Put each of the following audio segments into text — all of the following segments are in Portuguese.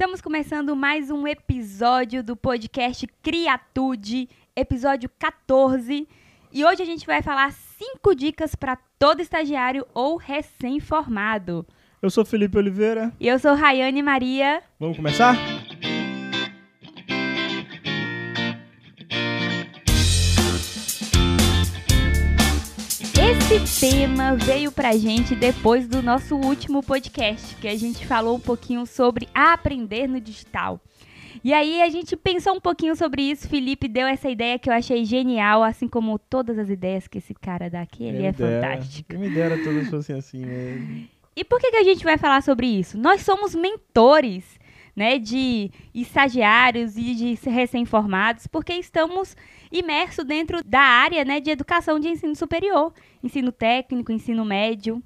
Estamos começando mais um episódio do podcast Criatude, episódio 14. E hoje a gente vai falar cinco dicas para todo estagiário ou recém-formado. Eu sou Felipe Oliveira. E eu sou Rayane Maria. Vamos começar? Tema veio pra gente depois do nosso último podcast, que a gente falou um pouquinho sobre aprender no digital. E aí a gente pensou um pouquinho sobre isso, Felipe deu essa ideia que eu achei genial, assim como todas as ideias que esse cara dá aqui, ele é fantástico. Me dera todas fossem assim mesmo. E por que, que a gente vai falar sobre isso? Nós somos mentores né, de estagiários e de recém-formados, porque estamos imersos dentro da área né, de educação de ensino superior, ensino técnico, ensino médio.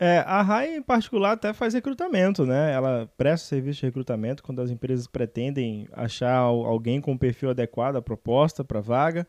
É, a RAI em particular até faz recrutamento, né? Ela presta serviço de recrutamento quando as empresas pretendem achar alguém com perfil adequado à proposta para vaga.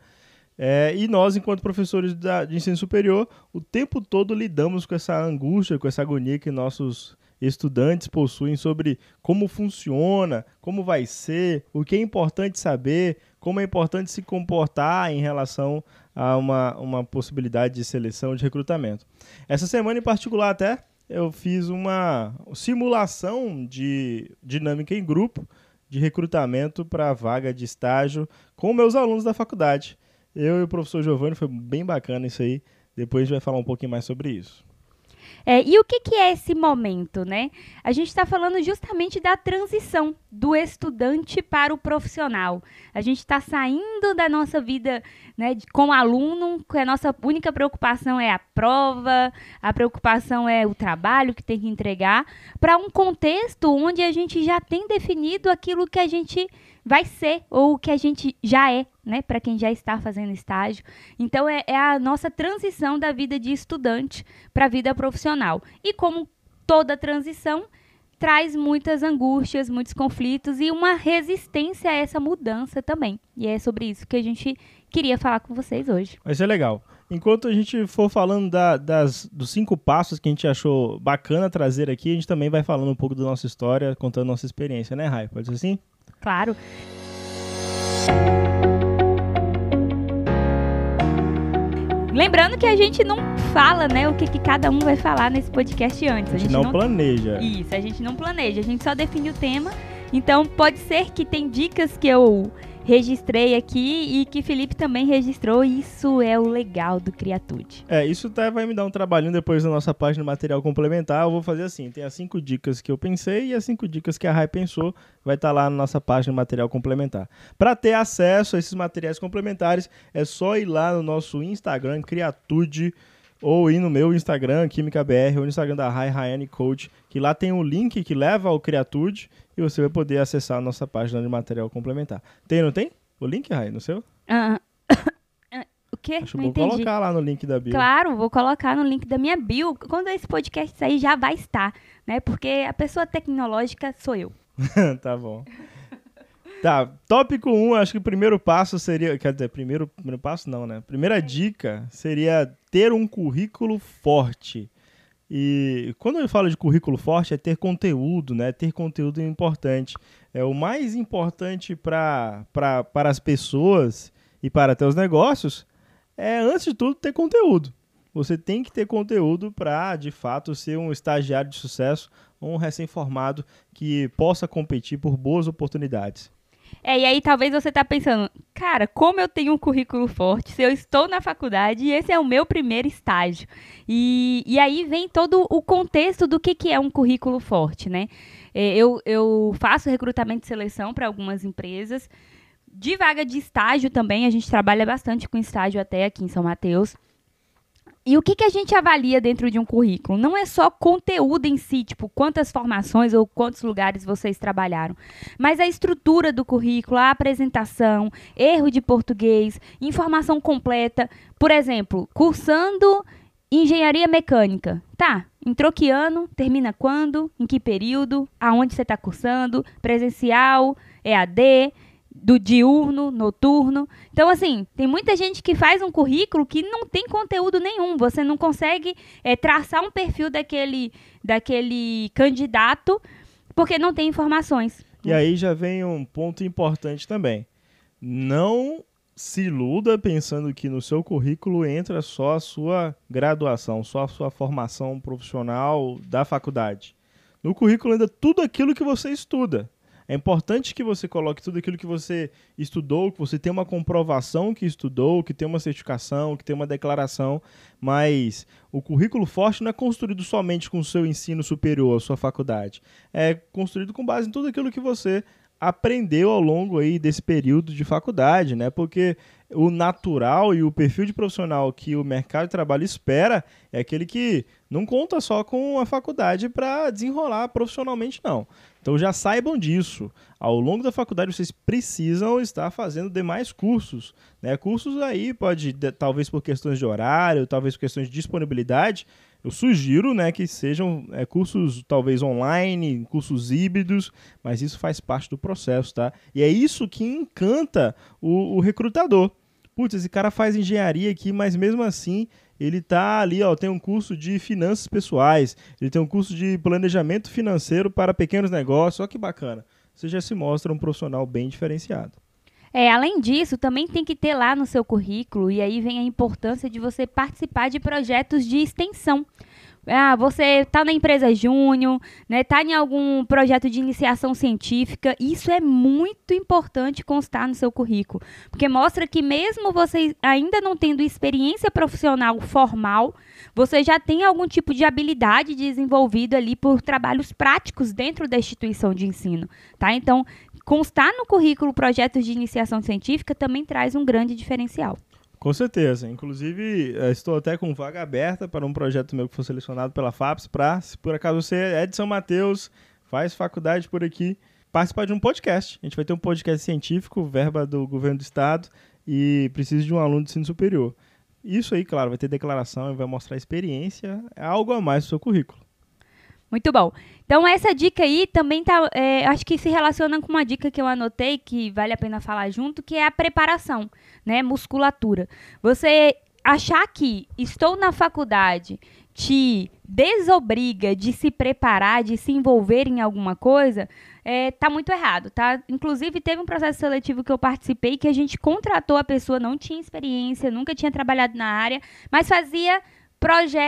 É, e nós, enquanto professores da, de ensino superior, o tempo todo lidamos com essa angústia, com essa agonia que nossos estudantes possuem sobre como funciona, como vai ser, o que é importante saber, como é importante se comportar em relação a uma, uma possibilidade de seleção de recrutamento. Essa semana em particular até eu fiz uma simulação de dinâmica em grupo de recrutamento para vaga de estágio com meus alunos da faculdade. Eu e o professor Giovanni foi bem bacana isso aí. Depois a gente vai falar um pouquinho mais sobre isso. É, e o que, que é esse momento, né? A gente está falando justamente da transição do estudante para o profissional. A gente está saindo da nossa vida né, de, como aluno, que a nossa única preocupação é a prova, a preocupação é o trabalho que tem que entregar, para um contexto onde a gente já tem definido aquilo que a gente vai ser ou o que a gente já é, né, para quem já está fazendo estágio. Então é, é a nossa transição da vida de estudante para a vida profissional. E como toda transição traz muitas angústias, muitos conflitos e uma resistência a essa mudança também. E é sobre isso que a gente queria falar com vocês hoje. Vai ser legal. Enquanto a gente for falando da, das, dos cinco passos que a gente achou bacana trazer aqui, a gente também vai falando um pouco da nossa história, contando nossa experiência, né, Rai? Pode ser assim? Claro. Lembrando que a gente não fala, né, o que, que cada um vai falar nesse podcast antes. A gente, não, não planeja. Isso, a gente não planeja, a gente só define o tema. Então pode ser que tem dicas que eu registrei aqui e que Felipe também registrou. Isso é o legal do Criatude. É, isso até vai me dar um trabalhinho depois na nossa página material complementar. Eu vou fazer assim: tem as cinco dicas que eu pensei e as cinco dicas que a Rai pensou. Vai estar tá lá na nossa página material complementar. Para ter acesso a esses materiais complementares, é só ir lá no nosso Instagram, Criatude ou ir no meu Instagram, QuímicaBR, ou no Instagram da Rai Rayane Coach, que lá tem um link que leva ao Criatude e você vai poder acessar a nossa página de material complementar. Tem, não tem? O link, Rai, no seu? Uh, o quê? Acho não vou entendi. colocar lá no link da bio. Claro, vou colocar no link da minha bio. Quando esse podcast sair, já vai estar, né? Porque a pessoa tecnológica sou eu. tá bom. Tá, tópico 1, um, acho que o primeiro passo seria. Quer dizer, primeiro, primeiro passo não, né? Primeira dica seria ter um currículo forte. E quando eu falo de currículo forte, é ter conteúdo, né? Ter conteúdo importante. É o mais importante para as pessoas e para até os negócios é, antes de tudo, ter conteúdo. Você tem que ter conteúdo para, de fato, ser um estagiário de sucesso um recém-formado que possa competir por boas oportunidades. É, e aí talvez você tá pensando, cara, como eu tenho um currículo forte, se eu estou na faculdade e esse é o meu primeiro estágio. E, e aí vem todo o contexto do que, que é um currículo forte, né? É, eu, eu faço recrutamento e seleção para algumas empresas. De vaga de estágio também, a gente trabalha bastante com estágio até aqui em São Mateus. E o que, que a gente avalia dentro de um currículo? Não é só conteúdo em si, tipo quantas formações ou quantos lugares vocês trabalharam, mas a estrutura do currículo, a apresentação, erro de português, informação completa. Por exemplo, cursando engenharia mecânica. Tá, entrou que ano, termina quando, em que período, aonde você está cursando, presencial, EAD do diurno, noturno. Então, assim, tem muita gente que faz um currículo que não tem conteúdo nenhum. Você não consegue é, traçar um perfil daquele, daquele candidato porque não tem informações. E aí já vem um ponto importante também. Não se iluda pensando que no seu currículo entra só a sua graduação, só a sua formação profissional da faculdade. No currículo entra tudo aquilo que você estuda. É importante que você coloque tudo aquilo que você estudou, que você tenha uma comprovação que estudou, que tenha uma certificação, que tenha uma declaração, mas o currículo forte não é construído somente com o seu ensino superior, a sua faculdade. É construído com base em tudo aquilo que você aprendeu ao longo aí desse período de faculdade, né? Porque o natural e o perfil de profissional que o mercado de trabalho espera é aquele que não conta só com a faculdade para desenrolar profissionalmente, não. Então já saibam disso. Ao longo da faculdade vocês precisam estar fazendo demais cursos, né? Cursos aí pode talvez por questões de horário, talvez por questões de disponibilidade, eu sugiro né, que sejam é, cursos talvez online, cursos híbridos, mas isso faz parte do processo, tá? E é isso que encanta o, o recrutador. Putz, esse cara faz engenharia aqui, mas mesmo assim ele tá ali, ó, tem um curso de finanças pessoais, ele tem um curso de planejamento financeiro para pequenos negócios, olha que bacana. Você já se mostra um profissional bem diferenciado. É, além disso, também tem que ter lá no seu currículo, e aí vem a importância de você participar de projetos de extensão. Ah, você está na empresa júnior, né? Está em algum projeto de iniciação científica. Isso é muito importante constar no seu currículo, porque mostra que mesmo você ainda não tendo experiência profissional formal, você já tem algum tipo de habilidade desenvolvida ali por trabalhos práticos dentro da instituição de ensino, tá? Então, constar no currículo projetos de iniciação científica também traz um grande diferencial. Com certeza. Inclusive, eh, estou até com vaga aberta para um projeto meu que foi selecionado pela FAPS para, se por acaso você é de São Mateus, faz faculdade por aqui, participar de um podcast. A gente vai ter um podcast científico, verba do governo do estado, e precisa de um aluno de ensino superior. Isso aí, claro, vai ter declaração e vai mostrar experiência, é algo a mais no seu currículo. Muito bom. Então, essa dica aí também tá. É, acho que se relaciona com uma dica que eu anotei, que vale a pena falar junto, que é a preparação, né? Musculatura. Você achar que estou na faculdade te desobriga de se preparar, de se envolver em alguma coisa, é, tá muito errado, tá? Inclusive, teve um processo seletivo que eu participei que a gente contratou a pessoa, não tinha experiência, nunca tinha trabalhado na área, mas fazia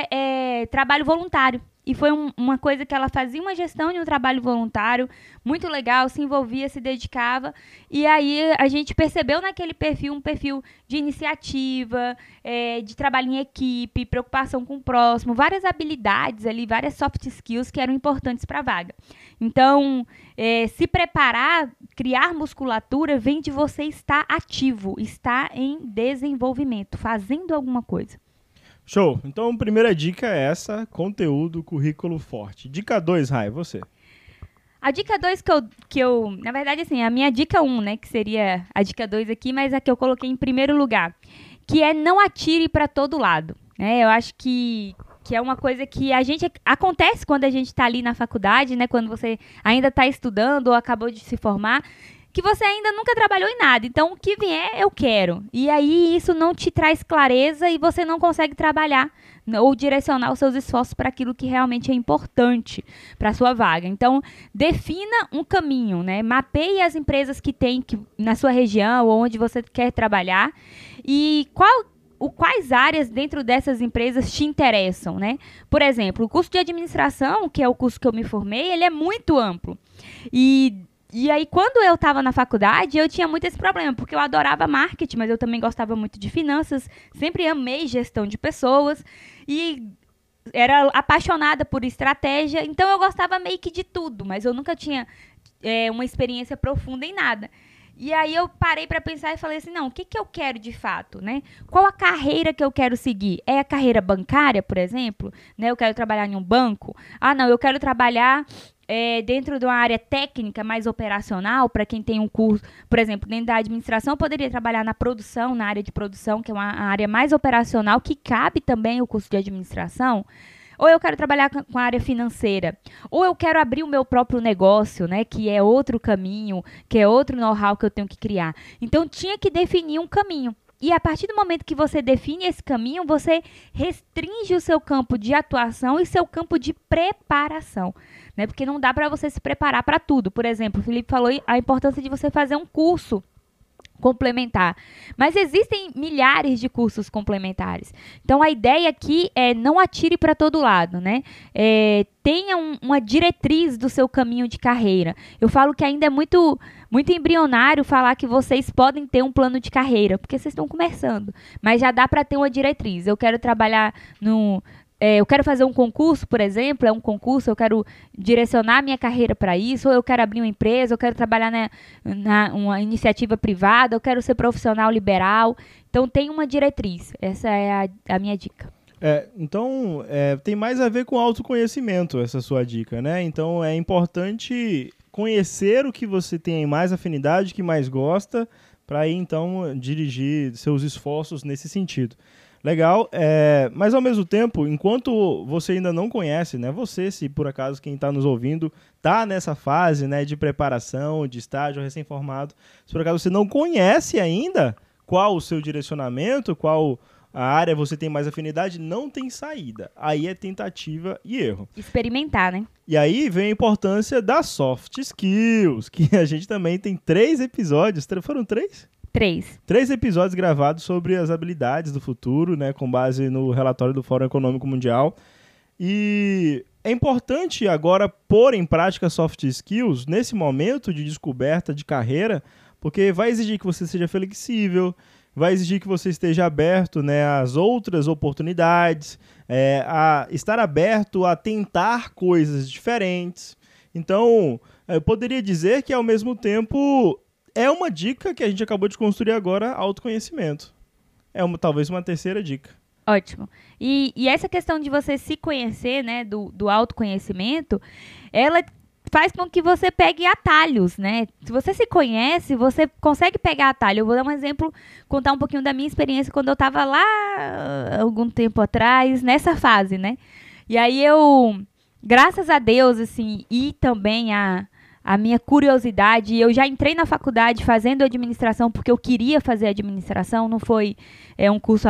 é, trabalho voluntário. E foi um, uma coisa que ela fazia uma gestão de um trabalho voluntário muito legal, se envolvia, se dedicava. E aí a gente percebeu naquele perfil um perfil de iniciativa, é, de trabalho em equipe, preocupação com o próximo, várias habilidades ali, várias soft skills que eram importantes para a vaga. Então, é, se preparar, criar musculatura, vem de você estar ativo, estar em desenvolvimento, fazendo alguma coisa. Show. Então, primeira dica é essa: conteúdo, currículo forte. Dica 2, Rai, você. A dica 2 que eu, que eu. Na verdade, assim, a minha dica 1, um, né? Que seria a dica 2 aqui, mas a que eu coloquei em primeiro lugar. Que é não atire para todo lado. Né? Eu acho que, que é uma coisa que a gente. Acontece quando a gente está ali na faculdade, né? Quando você ainda está estudando ou acabou de se formar que você ainda nunca trabalhou em nada. Então, o que vier, eu quero. E aí, isso não te traz clareza e você não consegue trabalhar ou direcionar os seus esforços para aquilo que realmente é importante para a sua vaga. Então, defina um caminho, né? Mapeie as empresas que tem que, na sua região ou onde você quer trabalhar e qual o, quais áreas dentro dessas empresas te interessam, né? Por exemplo, o curso de administração, que é o curso que eu me formei, ele é muito amplo. E e aí, quando eu estava na faculdade, eu tinha muito esse problema, porque eu adorava marketing, mas eu também gostava muito de finanças, sempre amei gestão de pessoas e era apaixonada por estratégia, então eu gostava meio que de tudo, mas eu nunca tinha é, uma experiência profunda em nada. E aí eu parei para pensar e falei assim, não, o que, que eu quero de fato, né? Qual a carreira que eu quero seguir? É a carreira bancária, por exemplo? Né? Eu quero trabalhar em um banco? Ah, não, eu quero trabalhar é, dentro de uma área técnica mais operacional, para quem tem um curso, por exemplo, dentro da administração, poderia trabalhar na produção, na área de produção, que é uma área mais operacional, que cabe também o curso de administração. Ou eu quero trabalhar com a área financeira, ou eu quero abrir o meu próprio negócio, né, que é outro caminho, que é outro know-how que eu tenho que criar. Então tinha que definir um caminho. E a partir do momento que você define esse caminho, você restringe o seu campo de atuação e seu campo de preparação, né? Porque não dá para você se preparar para tudo. Por exemplo, o Felipe falou a importância de você fazer um curso complementar. Mas existem milhares de cursos complementares. Então a ideia aqui é não atire para todo lado, né? É, tenha um, uma diretriz do seu caminho de carreira. Eu falo que ainda é muito muito embrionário falar que vocês podem ter um plano de carreira, porque vocês estão começando. Mas já dá para ter uma diretriz. Eu quero trabalhar no é, eu quero fazer um concurso, por exemplo, é um concurso, eu quero direcionar minha carreira para isso, ou eu quero abrir uma empresa, eu quero trabalhar na, na uma iniciativa privada, eu quero ser profissional liberal. Então tem uma diretriz. Essa é a, a minha dica. É, então, é, tem mais a ver com autoconhecimento essa sua dica, né? Então é importante conhecer o que você tem mais afinidade, que mais gosta, para aí então dirigir seus esforços nesse sentido. Legal, é, mas ao mesmo tempo, enquanto você ainda não conhece, né? Você, se por acaso quem está nos ouvindo está nessa fase, né, de preparação, de estágio recém-formado, se por acaso você não conhece ainda qual o seu direcionamento, qual a área você tem mais afinidade, não tem saída. Aí é tentativa e erro. Experimentar, né? E aí vem a importância das soft skills, que a gente também tem três episódios. Foram três? Três. Três episódios gravados sobre as habilidades do futuro, né, com base no relatório do Fórum Econômico Mundial. E é importante agora pôr em prática soft skills nesse momento de descoberta de carreira, porque vai exigir que você seja flexível, vai exigir que você esteja aberto né, às outras oportunidades, é, a estar aberto a tentar coisas diferentes. Então, eu poderia dizer que, ao mesmo tempo, é uma dica que a gente acabou de construir agora, autoconhecimento. É uma, talvez uma terceira dica. Ótimo. E, e essa questão de você se conhecer, né, do, do autoconhecimento, ela faz com que você pegue atalhos, né? Se você se conhece, você consegue pegar atalho. Eu vou dar um exemplo, contar um pouquinho da minha experiência quando eu estava lá algum tempo atrás, nessa fase, né? E aí eu, graças a Deus, assim, e também a a minha curiosidade. Eu já entrei na faculdade fazendo administração porque eu queria fazer administração, não foi é, um curso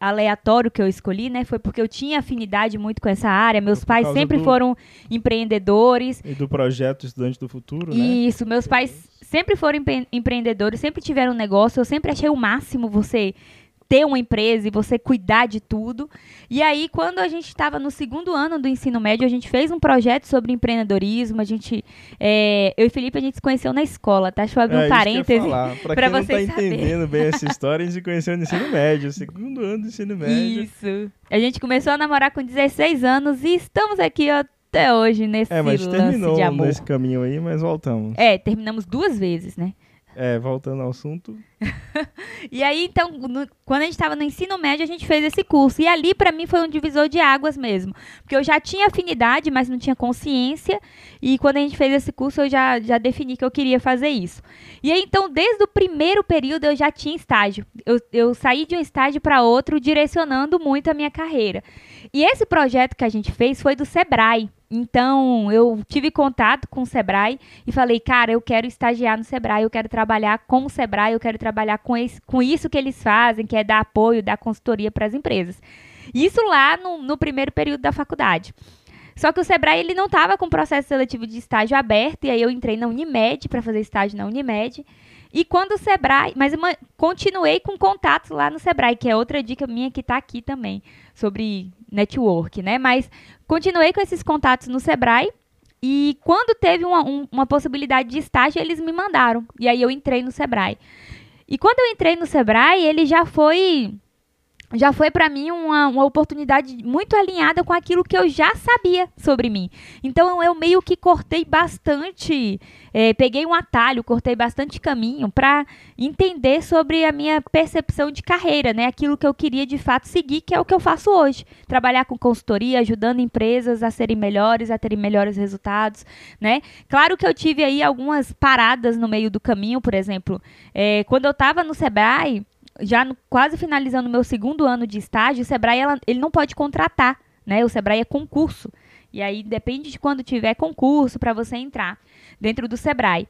aleatório que eu escolhi, né? Foi porque eu tinha afinidade muito com essa área. Meus pais sempre do... foram empreendedores. E do projeto Estudante do Futuro, né? Isso, meus pais sempre foram empre empreendedores, sempre tiveram um negócio. Eu sempre achei o máximo você ter uma empresa e você cuidar de tudo. E aí, quando a gente estava no segundo ano do ensino médio, a gente fez um projeto sobre empreendedorismo. A gente, é, eu e Felipe, a gente se conheceu na escola, tá? Deixa eu abrir é, um parêntese para vocês não tá entendendo bem essa história, a gente se conheceu no ensino médio, segundo ano do ensino médio. Isso. A gente começou a namorar com 16 anos e estamos aqui, ó, até hoje nesse é, mas terminou de amor. nesse caminho aí, mas voltamos. É, terminamos duas vezes, né? É, voltando ao assunto. e aí, então, no, quando a gente estava no ensino médio, a gente fez esse curso. E ali, para mim, foi um divisor de águas mesmo. Porque eu já tinha afinidade, mas não tinha consciência. E quando a gente fez esse curso, eu já, já defini que eu queria fazer isso. E aí, então, desde o primeiro período, eu já tinha estágio. Eu, eu saí de um estágio para outro, direcionando muito a minha carreira. E esse projeto que a gente fez foi do Sebrae. Então, eu tive contato com o Sebrae e falei, cara, eu quero estagiar no Sebrae, eu quero trabalhar com o Sebrae, eu quero trabalhar com, esse, com isso que eles fazem, que é dar apoio, dar consultoria para as empresas. Isso lá no, no primeiro período da faculdade. Só que o Sebrae ele não estava com processo seletivo de estágio aberto, e aí eu entrei na Unimed para fazer estágio na Unimed. E quando o Sebrae, mas eu continuei com contatos lá no Sebrae, que é outra dica minha que está aqui também, sobre network, né? Mas continuei com esses contatos no Sebrae e quando teve uma, um, uma possibilidade de estágio, eles me mandaram. E aí eu entrei no Sebrae. E quando eu entrei no Sebrae, ele já foi já foi para mim uma, uma oportunidade muito alinhada com aquilo que eu já sabia sobre mim. Então eu meio que cortei bastante, é, peguei um atalho, cortei bastante caminho para entender sobre a minha percepção de carreira, né? Aquilo que eu queria de fato seguir, que é o que eu faço hoje. Trabalhar com consultoria, ajudando empresas a serem melhores, a terem melhores resultados, né? Claro que eu tive aí algumas paradas no meio do caminho, por exemplo, é, quando eu estava no Sebrae, já no, quase finalizando o meu segundo ano de estágio, o Sebrae ela, ele não pode contratar, né? O Sebrae é concurso. E aí depende de quando tiver concurso para você entrar dentro do Sebrae.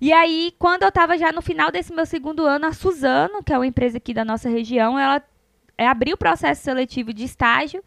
E aí, quando eu estava já no final desse meu segundo ano, a Suzano, que é uma empresa aqui da nossa região, ela é, abriu o processo seletivo de estágio.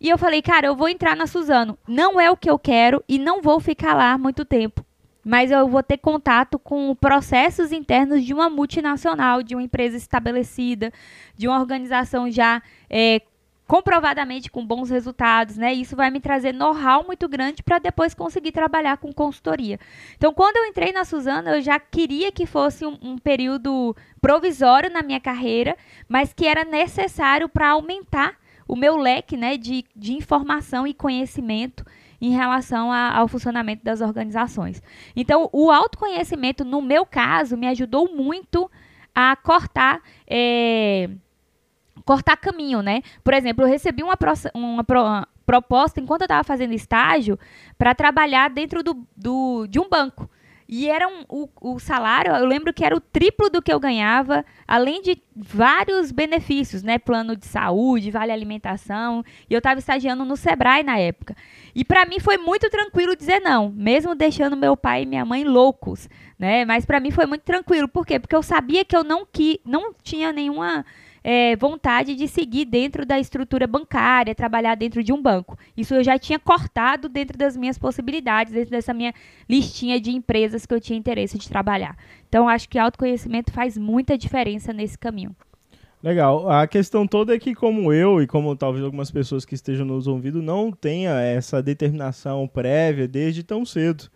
E eu falei, cara, eu vou entrar na Suzano. Não é o que eu quero e não vou ficar lá muito tempo. Mas eu vou ter contato com processos internos de uma multinacional, de uma empresa estabelecida, de uma organização já é, comprovadamente com bons resultados, né? Isso vai me trazer know-how muito grande para depois conseguir trabalhar com consultoria. Então, quando eu entrei na Suzana, eu já queria que fosse um, um período provisório na minha carreira, mas que era necessário para aumentar o meu leque, né, de, de informação e conhecimento em relação a, ao funcionamento das organizações. Então, o autoconhecimento, no meu caso, me ajudou muito a cortar. É, cortar caminho, né? Por exemplo, eu recebi uma, uma, uma proposta enquanto eu estava fazendo estágio para trabalhar dentro do, do, de um banco. E era um, o, o salário, eu lembro que era o triplo do que eu ganhava, além de vários benefícios, né? Plano de saúde, vale alimentação. E eu estava estagiando no Sebrae na época. E para mim foi muito tranquilo dizer não, mesmo deixando meu pai e minha mãe loucos, né? Mas para mim foi muito tranquilo. Por quê? Porque eu sabia que eu não, que, não tinha nenhuma é, vontade de seguir dentro da estrutura bancária, trabalhar dentro de um banco. Isso eu já tinha cortado dentro das minhas possibilidades, dentro dessa minha listinha de empresas que eu tinha interesse de trabalhar. Então, acho que autoconhecimento faz muita diferença nesse caminho. Legal. A questão toda é que, como eu e como talvez algumas pessoas que estejam nos ouvindo, não tenha essa determinação prévia desde tão cedo.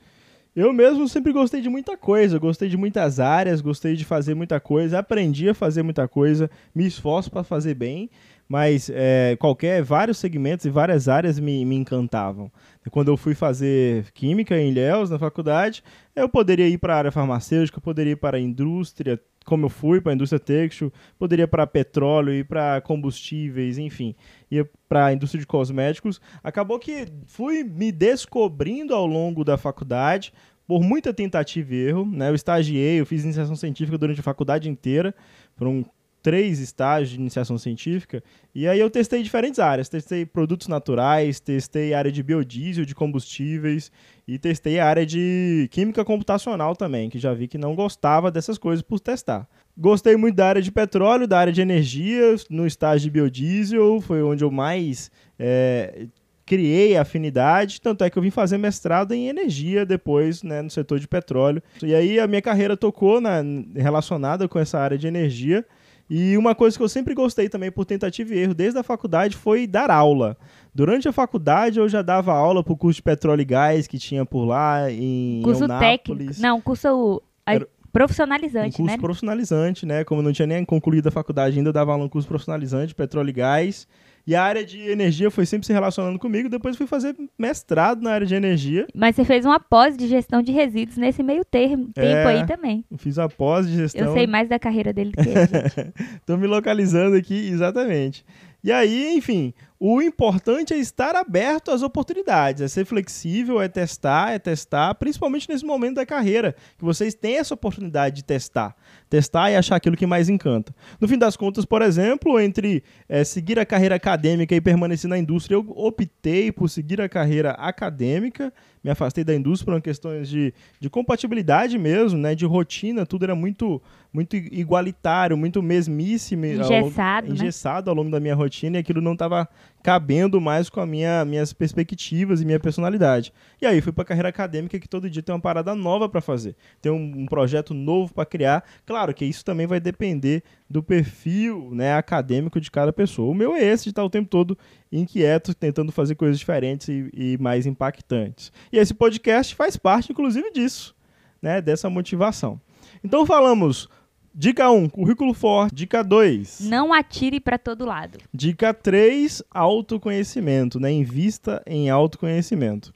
Eu mesmo sempre gostei de muita coisa, gostei de muitas áreas, gostei de fazer muita coisa, aprendi a fazer muita coisa, me esforço para fazer bem, mas é, qualquer, vários segmentos e várias áreas me, me encantavam. Quando eu fui fazer química em Ilhéus, na faculdade, eu poderia ir para a área farmacêutica, poderia ir para a indústria, como eu fui para a indústria têxtil, poderia para petróleo e para combustíveis, enfim, ia para a indústria de cosméticos. Acabou que fui me descobrindo ao longo da faculdade, por muita tentativa e erro, né? Eu estagiei, eu fiz iniciação científica durante a faculdade inteira, foram três estágios de iniciação científica, e aí eu testei diferentes áreas. Testei produtos naturais, testei área de biodiesel, de combustíveis, e testei a área de química computacional também, que já vi que não gostava dessas coisas por testar. Gostei muito da área de petróleo, da área de energia, no estágio de biodiesel, foi onde eu mais é, criei afinidade, tanto é que eu vim fazer mestrado em energia depois, né, no setor de petróleo. E aí a minha carreira tocou na, relacionada com essa área de energia, e uma coisa que eu sempre gostei também por tentativa e erro desde a faculdade foi dar aula. Durante a faculdade eu já dava aula para o curso de petróleo e gás que tinha por lá em curso técnico. Não, curso Era... profissionalizante, um curso né? profissionalizante, né? Como eu não tinha nem concluído a faculdade ainda, eu dava aula no curso profissionalizante, petróleo e gás. E a área de energia foi sempre se relacionando comigo. Depois fui fazer mestrado na área de energia. Mas você fez uma pós de gestão de resíduos nesse meio termo, tempo é, aí também. Fiz a pós de gestão. Eu sei mais da carreira dele que ele. Tô me localizando aqui, exatamente. E aí, enfim, o importante é estar aberto às oportunidades, é ser flexível, é testar, é testar, principalmente nesse momento da carreira, que vocês têm essa oportunidade de testar. Testar e achar aquilo que mais encanta. No fim das contas, por exemplo, entre é, seguir a carreira acadêmica e permanecer na indústria, eu optei por seguir a carreira acadêmica, me afastei da indústria por questões de, de compatibilidade mesmo, né, de rotina, tudo era muito muito igualitário, muito mesmice, engessado, ao, engessado ao longo da minha rotina e aquilo não estava cabendo mais com as minha, minhas perspectivas e minha personalidade. E aí fui para a carreira acadêmica que todo dia tem uma parada nova para fazer, tem um, um projeto novo para criar. Claro que isso também vai depender do perfil né, acadêmico de cada pessoa. O meu é esse de estar o tempo todo inquieto, tentando fazer coisas diferentes e, e mais impactantes. E esse podcast faz parte, inclusive, disso, né, dessa motivação. Então falamos Dica 1, currículo forte. Dica 2. Não atire para todo lado. Dica 3, autoconhecimento, né? Invista em autoconhecimento.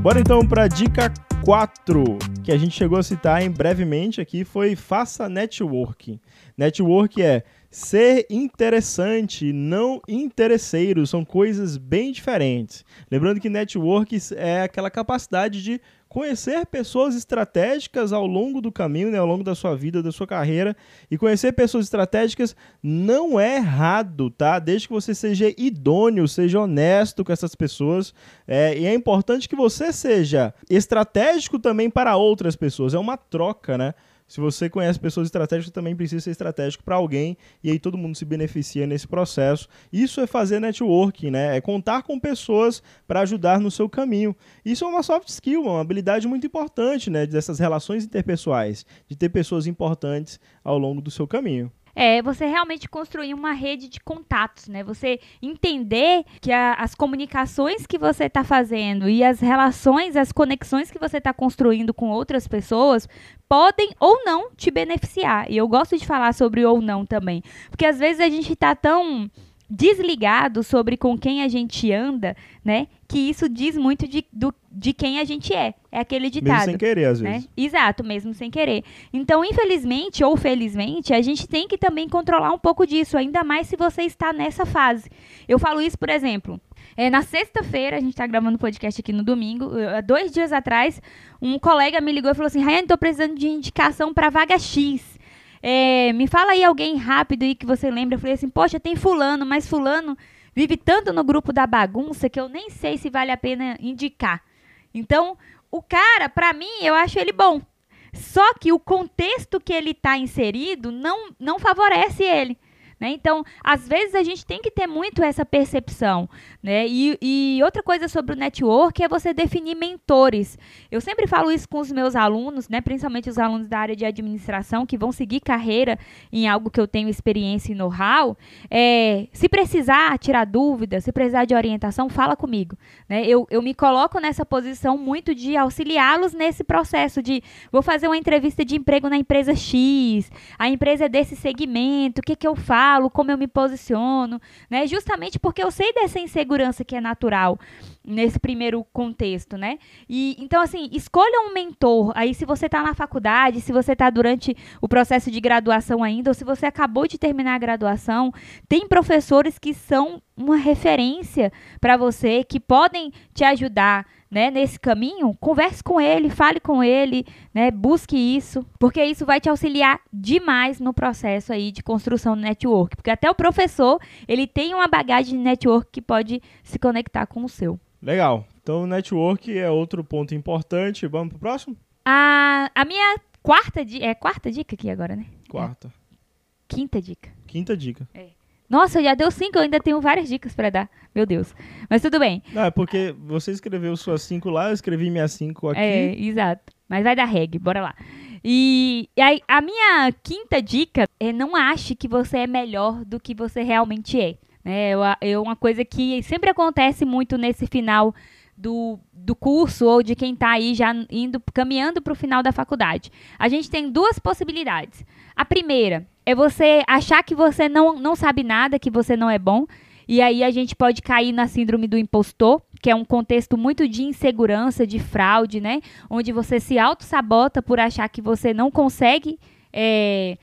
Bora então para dica 4, que a gente chegou a citar em brevemente aqui, foi faça networking. Network é Ser interessante, não interesseiro, são coisas bem diferentes. Lembrando que network é aquela capacidade de conhecer pessoas estratégicas ao longo do caminho, né, ao longo da sua vida, da sua carreira. E conhecer pessoas estratégicas não é errado, tá? Desde que você seja idôneo, seja honesto com essas pessoas. É, e é importante que você seja estratégico também para outras pessoas. É uma troca, né? Se você conhece pessoas estratégicas, também precisa ser estratégico para alguém e aí todo mundo se beneficia nesse processo. Isso é fazer networking, né? É contar com pessoas para ajudar no seu caminho. Isso é uma soft skill, uma habilidade muito importante, né? Dessas relações interpessoais, de ter pessoas importantes ao longo do seu caminho é você realmente construir uma rede de contatos, né? Você entender que a, as comunicações que você está fazendo e as relações, as conexões que você está construindo com outras pessoas podem ou não te beneficiar. E eu gosto de falar sobre ou não também, porque às vezes a gente está tão desligado sobre com quem a gente anda, né? Que isso diz muito de, do, de quem a gente é. É aquele ditado. Mesmo sem querer, às né? vezes. Exato, mesmo sem querer. Então, infelizmente ou felizmente, a gente tem que também controlar um pouco disso, ainda mais se você está nessa fase. Eu falo isso, por exemplo, é, na sexta-feira, a gente está gravando podcast aqui no domingo, dois dias atrás, um colega me ligou e falou assim, Rayane, estou precisando de indicação para vaga X. É, me fala aí alguém rápido aí que você lembra. Eu falei assim, poxa, tem fulano, mas fulano vive tanto no grupo da bagunça que eu nem sei se vale a pena indicar. Então, o cara, para mim, eu acho ele bom. Só que o contexto que ele está inserido não, não favorece ele. Né? Então, às vezes a gente tem que ter muito essa percepção. Né? E, e, outra coisa sobre o network é você definir mentores. Eu sempre falo isso com os meus alunos, né? principalmente os alunos da área de administração, que vão seguir carreira em algo que eu tenho experiência e know-how. É, se precisar tirar dúvida, se precisar de orientação, fala comigo. Né? Eu, eu me coloco nessa posição muito de auxiliá-los nesse processo de vou fazer uma entrevista de emprego na empresa X, a empresa é desse segmento, o que, que eu faço? Falo, como eu me posiciono, né? Justamente porque eu sei dessa insegurança que é natural nesse primeiro contexto, né? E então assim, escolha um mentor. Aí se você está na faculdade, se você está durante o processo de graduação ainda, ou se você acabou de terminar a graduação, tem professores que são uma referência para você, que podem te ajudar né, nesse caminho, converse com ele, fale com ele, né, busque isso, porque isso vai te auxiliar demais no processo aí de construção do network, porque até o professor, ele tem uma bagagem de network que pode se conectar com o seu. Legal. Então, network é outro ponto importante. Vamos pro próximo? A, a minha quarta dica, é quarta dica aqui agora, né? Quarta. É. Quinta dica. Quinta dica. É. Nossa, já deu cinco, eu ainda tenho várias dicas para dar. Meu Deus. Mas tudo bem. Não, é porque você escreveu suas cinco lá, eu escrevi minhas cinco aqui. É, exato. Mas vai dar reg, bora lá. E, e aí, a minha quinta dica é não ache que você é melhor do que você realmente é. É, é uma coisa que sempre acontece muito nesse final do, do curso ou de quem está aí já indo caminhando para o final da faculdade. A gente tem duas possibilidades. A primeira é você achar que você não, não sabe nada, que você não é bom. E aí a gente pode cair na síndrome do impostor, que é um contexto muito de insegurança, de fraude, né? Onde você se auto-sabota por achar que você não consegue. É,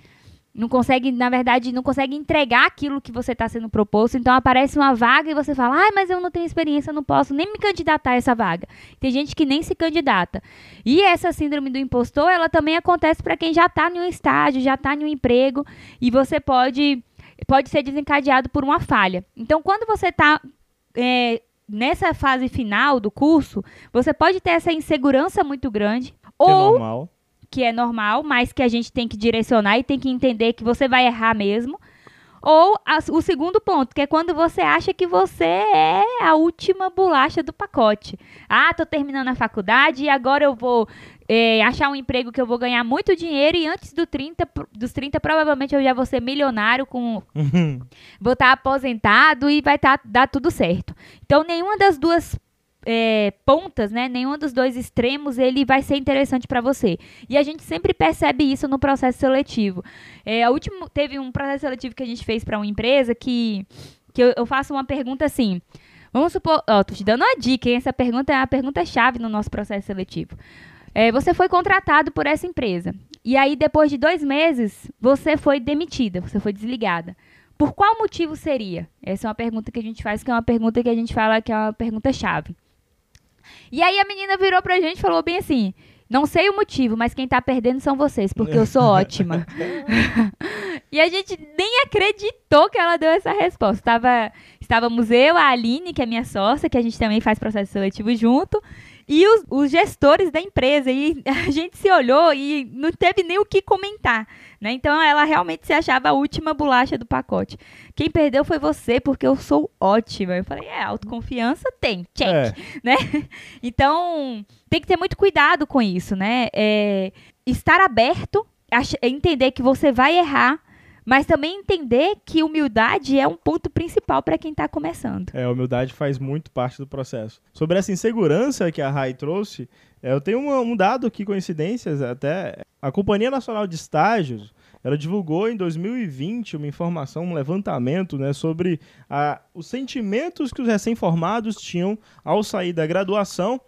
não consegue, na verdade, não consegue entregar aquilo que você está sendo proposto. Então aparece uma vaga e você fala, ah, mas eu não tenho experiência, não posso nem me candidatar a essa vaga. Tem gente que nem se candidata. E essa síndrome do impostor, ela também acontece para quem já está em um estágio, já está em um emprego e você pode, pode ser desencadeado por uma falha. Então, quando você está é, nessa fase final do curso, você pode ter essa insegurança muito grande. Que é ou, é normal que é normal, mas que a gente tem que direcionar e tem que entender que você vai errar mesmo. Ou a, o segundo ponto, que é quando você acha que você é a última bolacha do pacote. Ah, tô terminando a faculdade e agora eu vou é, achar um emprego que eu vou ganhar muito dinheiro e antes do 30, dos 30 provavelmente eu já vou ser milionário com vou estar tá aposentado e vai tá, dar tudo certo. Então nenhuma das duas é, pontas, né? Nenhum dos dois extremos ele vai ser interessante para você. E a gente sempre percebe isso no processo seletivo. É, a última, teve um processo seletivo que a gente fez para uma empresa que, que eu, eu, faço uma pergunta assim. Vamos supor, ó, tô te dando uma dica, hein? Essa pergunta é a pergunta chave no nosso processo seletivo. É, você foi contratado por essa empresa. e aí depois de dois meses você foi demitida, você foi desligada. Por qual motivo seria? Essa é uma pergunta que a gente faz, que é uma pergunta que a gente fala que é uma pergunta chave. E aí a menina virou pra gente e falou bem assim: não sei o motivo, mas quem tá perdendo são vocês, porque eu sou ótima. e a gente nem acreditou que ela deu essa resposta. Tava, estávamos eu, a Aline, que é minha sócia, que a gente também faz processo seletivo junto, e os, os, gestores da empresa. E a gente se olhou e não teve nem o que comentar. Né? Então ela realmente se achava a última bolacha do pacote. Quem perdeu foi você, porque eu sou ótima. Eu falei, é, autoconfiança tem, check. É. Né? Então tem que ter muito cuidado com isso, né? É, estar aberto, entender que você vai errar mas também entender que humildade é um ponto principal para quem está começando. É, humildade faz muito parte do processo. Sobre essa insegurança que a Rai trouxe, é, eu tenho um dado aqui, coincidências até. A Companhia Nacional de Estágios, ela divulgou em 2020 uma informação, um levantamento né, sobre a, os sentimentos que os recém-formados tinham ao sair da graduação.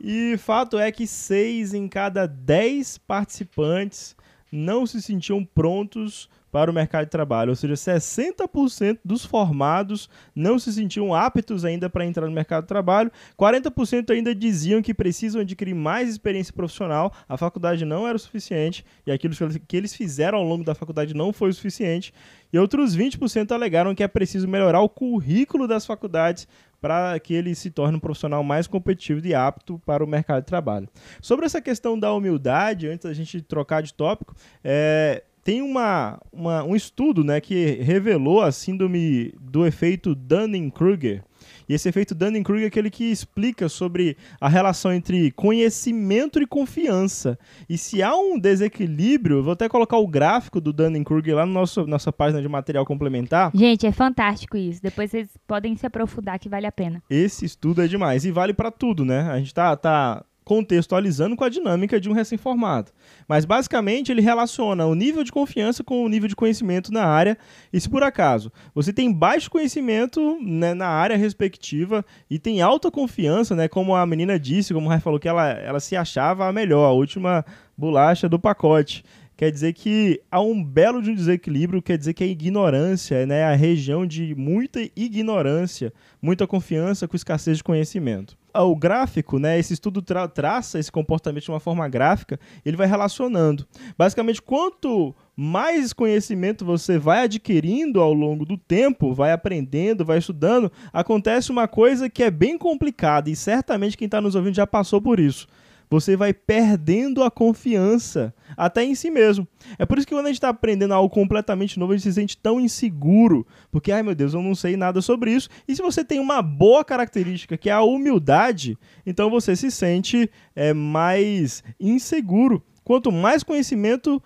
E fato é que seis em cada dez participantes não se sentiam prontos para o mercado de trabalho, ou seja, 60% dos formados não se sentiam aptos ainda para entrar no mercado de trabalho, 40% ainda diziam que precisam adquirir mais experiência profissional, a faculdade não era o suficiente e aquilo que eles fizeram ao longo da faculdade não foi o suficiente, e outros 20% alegaram que é preciso melhorar o currículo das faculdades para que ele se torne um profissional mais competitivo e apto para o mercado de trabalho. Sobre essa questão da humildade, antes da gente trocar de tópico, é, tem uma, uma, um estudo né, que revelou a síndrome do efeito Dunning-Kruger. E esse efeito Dunning-Kruger é aquele que explica sobre a relação entre conhecimento e confiança. E se há um desequilíbrio, vou até colocar o gráfico do Dunning-Kruger lá na nossa, nossa página de material complementar. Gente, é fantástico isso. Depois vocês podem se aprofundar que vale a pena. Esse estudo é demais e vale para tudo, né? A gente tá, tá contextualizando com a dinâmica de um recém-formado. Mas basicamente ele relaciona o nível de confiança com o nível de conhecimento na área. E se por acaso você tem baixo conhecimento né, na área respectiva e tem alta confiança, né, como a menina disse, como o Rai falou que ela, ela se achava a melhor, a última bolacha do pacote quer dizer que há um belo de um desequilíbrio, quer dizer que a ignorância, né, a região de muita ignorância, muita confiança com escassez de conhecimento o gráfico, né, esse estudo tra traça esse comportamento de uma forma gráfica, ele vai relacionando. Basicamente, quanto mais conhecimento você vai adquirindo ao longo do tempo, vai aprendendo, vai estudando, acontece uma coisa que é bem complicada e certamente quem está nos ouvindo já passou por isso você vai perdendo a confiança até em si mesmo. É por isso que quando a gente está aprendendo algo completamente novo, a gente se sente tão inseguro, porque, ai meu Deus, eu não sei nada sobre isso. E se você tem uma boa característica, que é a humildade, então você se sente é, mais inseguro. Quanto mais conhecimento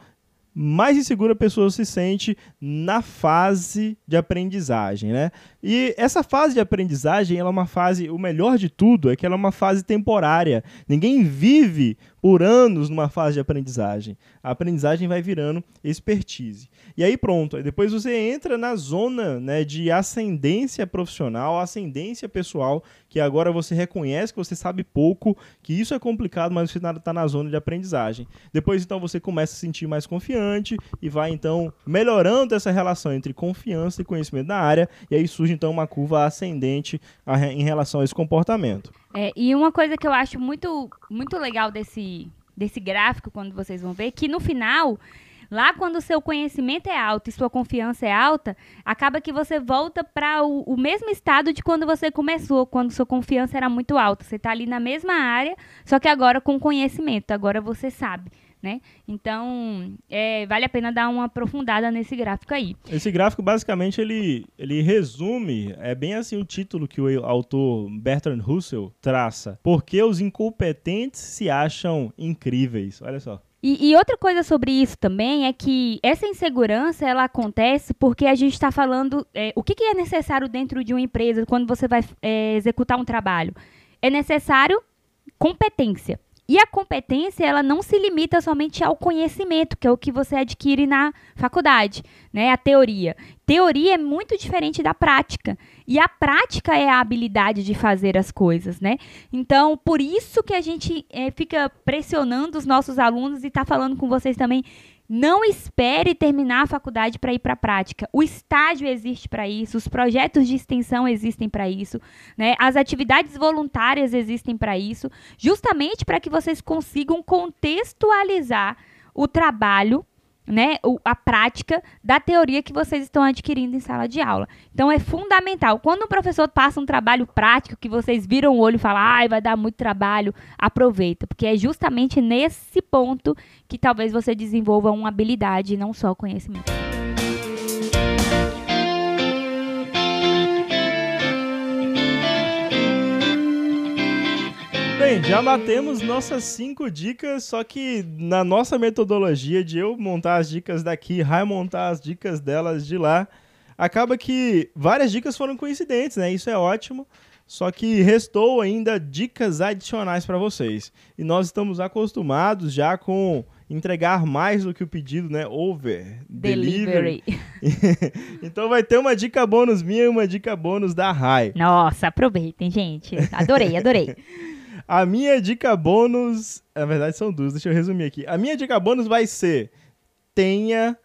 mais insegura a pessoa se sente na fase de aprendizagem, né? E essa fase de aprendizagem, ela é uma fase, o melhor de tudo é que ela é uma fase temporária. Ninguém vive por anos numa fase de aprendizagem. A aprendizagem vai virando expertise. E aí pronto, aí depois você entra na zona né, de ascendência profissional, ascendência pessoal, que agora você reconhece que você sabe pouco, que isso é complicado, mas você está na zona de aprendizagem. Depois então você começa a se sentir mais confiante e vai então melhorando essa relação entre confiança e conhecimento da área, e aí surge então uma curva ascendente em relação a esse comportamento. É, e uma coisa que eu acho muito, muito legal desse, desse gráfico, quando vocês vão ver, que no final, lá quando o seu conhecimento é alto e sua confiança é alta, acaba que você volta para o, o, mesmo estado de quando você começou, quando sua confiança era muito alta. Você está ali na mesma área, só que agora com conhecimento, agora você sabe né? Então, é, vale a pena dar uma aprofundada nesse gráfico aí. Esse gráfico, basicamente, ele, ele resume, é bem assim o título que o autor Bertrand Russell traça. Porque os incompetentes se acham incríveis. Olha só. E, e, outra coisa sobre isso também é que essa insegurança ela acontece porque a gente está falando é, o que, que, é necessário dentro de uma empresa quando você vai é, executar um trabalho. É necessário competência. E a competência, ela não se limita somente ao conhecimento, que é o que você adquire na faculdade, né? A teoria. Teoria é muito diferente da prática. E a prática é a habilidade de fazer as coisas, né? Então, por isso que a gente é, fica pressionando os nossos alunos e está falando com vocês também não espere terminar a faculdade para ir para a prática. O estágio existe para isso, os projetos de extensão existem para isso, né? as atividades voluntárias existem para isso, justamente para que vocês consigam contextualizar o trabalho né, a prática da teoria que vocês estão adquirindo em sala de aula. Então é fundamental. Quando o professor passa um trabalho prático que vocês viram o olho e falam, ai, vai dar muito trabalho, aproveita, porque é justamente nesse ponto que talvez você desenvolva uma habilidade e não só conhecimento. Bem, já batemos nossas cinco dicas, só que na nossa metodologia de eu montar as dicas daqui, Rai montar as dicas delas de lá, acaba que várias dicas foram coincidentes, né? Isso é ótimo. Só que restou ainda dicas adicionais para vocês. E nós estamos acostumados já com entregar mais do que o pedido, né? Over delivery. delivery. então vai ter uma dica bônus minha e uma dica bônus da Rai. Nossa, aproveitem, gente. Adorei, adorei. A minha dica bônus, na verdade são duas, deixa eu resumir aqui. A minha dica bônus vai ser: tenha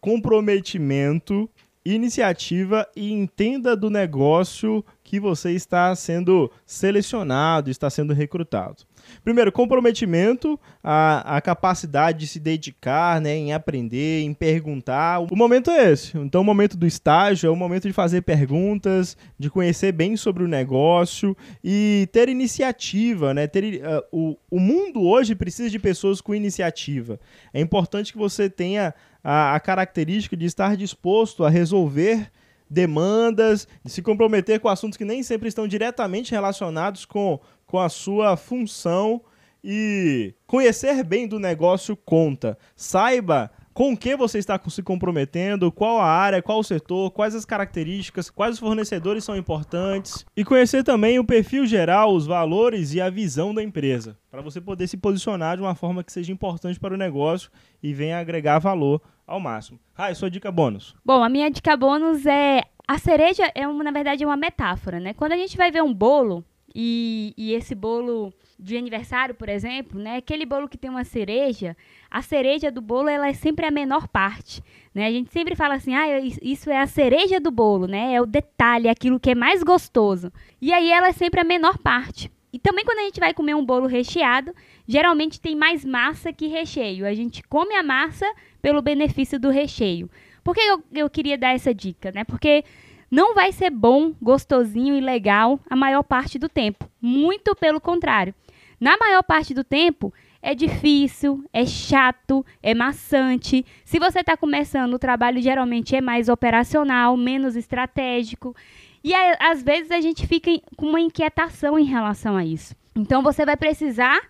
comprometimento, iniciativa e entenda do negócio que você está sendo selecionado, está sendo recrutado. Primeiro, comprometimento, a, a capacidade de se dedicar né, em aprender, em perguntar. O momento é esse. Então, o momento do estágio é o momento de fazer perguntas, de conhecer bem sobre o negócio e ter iniciativa. Né? Ter, uh, o, o mundo hoje precisa de pessoas com iniciativa. É importante que você tenha a, a característica de estar disposto a resolver demandas, de se comprometer com assuntos que nem sempre estão diretamente relacionados com com a sua função e conhecer bem do negócio conta. Saiba com o que você está se comprometendo, qual a área, qual o setor, quais as características, quais os fornecedores são importantes e conhecer também o perfil geral, os valores e a visão da empresa, para você poder se posicionar de uma forma que seja importante para o negócio e venha agregar valor ao máximo. Ah, sua dica bônus. Bom, a minha dica bônus é a cereja é uma, na verdade, é uma metáfora, né? Quando a gente vai ver um bolo, e, e, esse bolo de aniversário, por exemplo, né? Aquele bolo que tem uma cereja, a cereja do bolo ela é sempre a menor parte, né? A gente sempre fala assim, ah, isso é a cereja do bolo, né? É o detalhe, aquilo que é mais gostoso. E aí ela é sempre a menor parte. E também quando a gente vai comer um bolo recheado, geralmente tem mais massa que recheio. A gente come a massa pelo benefício do recheio. Por que eu, eu queria dar essa dica, né? Porque não vai ser bom, gostosinho e legal a maior parte do tempo. Muito pelo contrário. Na maior parte do tempo, é difícil, é chato, é maçante. Se você está começando, o trabalho geralmente é mais operacional, menos estratégico. E às vezes a gente fica com uma inquietação em relação a isso. Então você vai precisar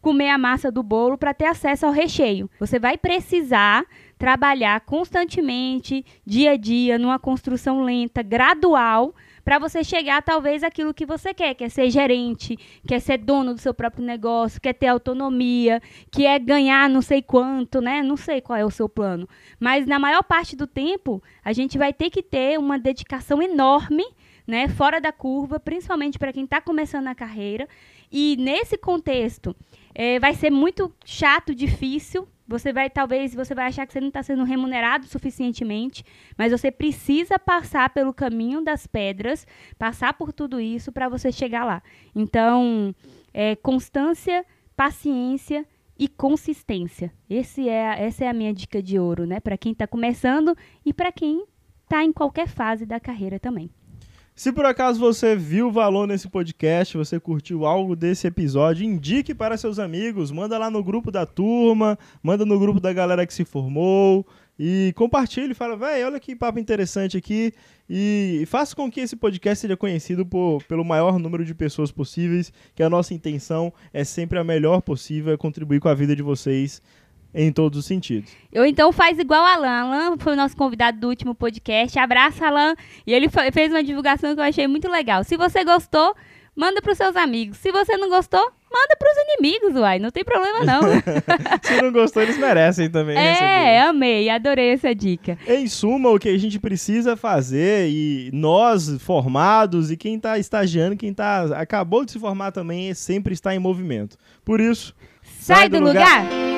comer a massa do bolo para ter acesso ao recheio. Você vai precisar trabalhar constantemente, dia a dia, numa construção lenta, gradual, para você chegar talvez aquilo que você quer, quer ser gerente, quer ser dono do seu próprio negócio, quer ter autonomia, que é ganhar não sei quanto, né? Não sei qual é o seu plano, mas na maior parte do tempo a gente vai ter que ter uma dedicação enorme, né, fora da curva, principalmente para quem está começando a carreira. E nesse contexto, é, vai ser muito chato, difícil. Você vai, talvez, você vai achar que você não está sendo remunerado suficientemente, mas você precisa passar pelo caminho das pedras, passar por tudo isso para você chegar lá. Então, é, constância, paciência e consistência. Esse é, essa é a minha dica de ouro, né? Para quem está começando e para quem está em qualquer fase da carreira também. Se por acaso você viu valor nesse podcast, você curtiu algo desse episódio, indique para seus amigos, manda lá no grupo da turma, manda no grupo da galera que se formou e compartilhe, fala, velho, olha que papo interessante aqui. E faça com que esse podcast seja conhecido por, pelo maior número de pessoas possíveis, que a nossa intenção é sempre a melhor possível, é contribuir com a vida de vocês em todos os sentidos. Eu então faz igual Alan. Alan foi o nosso convidado do último podcast. Abraça, Alan. E ele fez uma divulgação que eu achei muito legal. Se você gostou, manda para os seus amigos. Se você não gostou, manda pros inimigos, uai. Não tem problema, não. Se não gostou, eles merecem também. é, receber. amei. Adorei essa dica. Em suma, o que a gente precisa fazer, e nós formados, e quem está estagiando, quem tá, acabou de se formar também, sempre estar em movimento. Por isso, Sai, do lugar.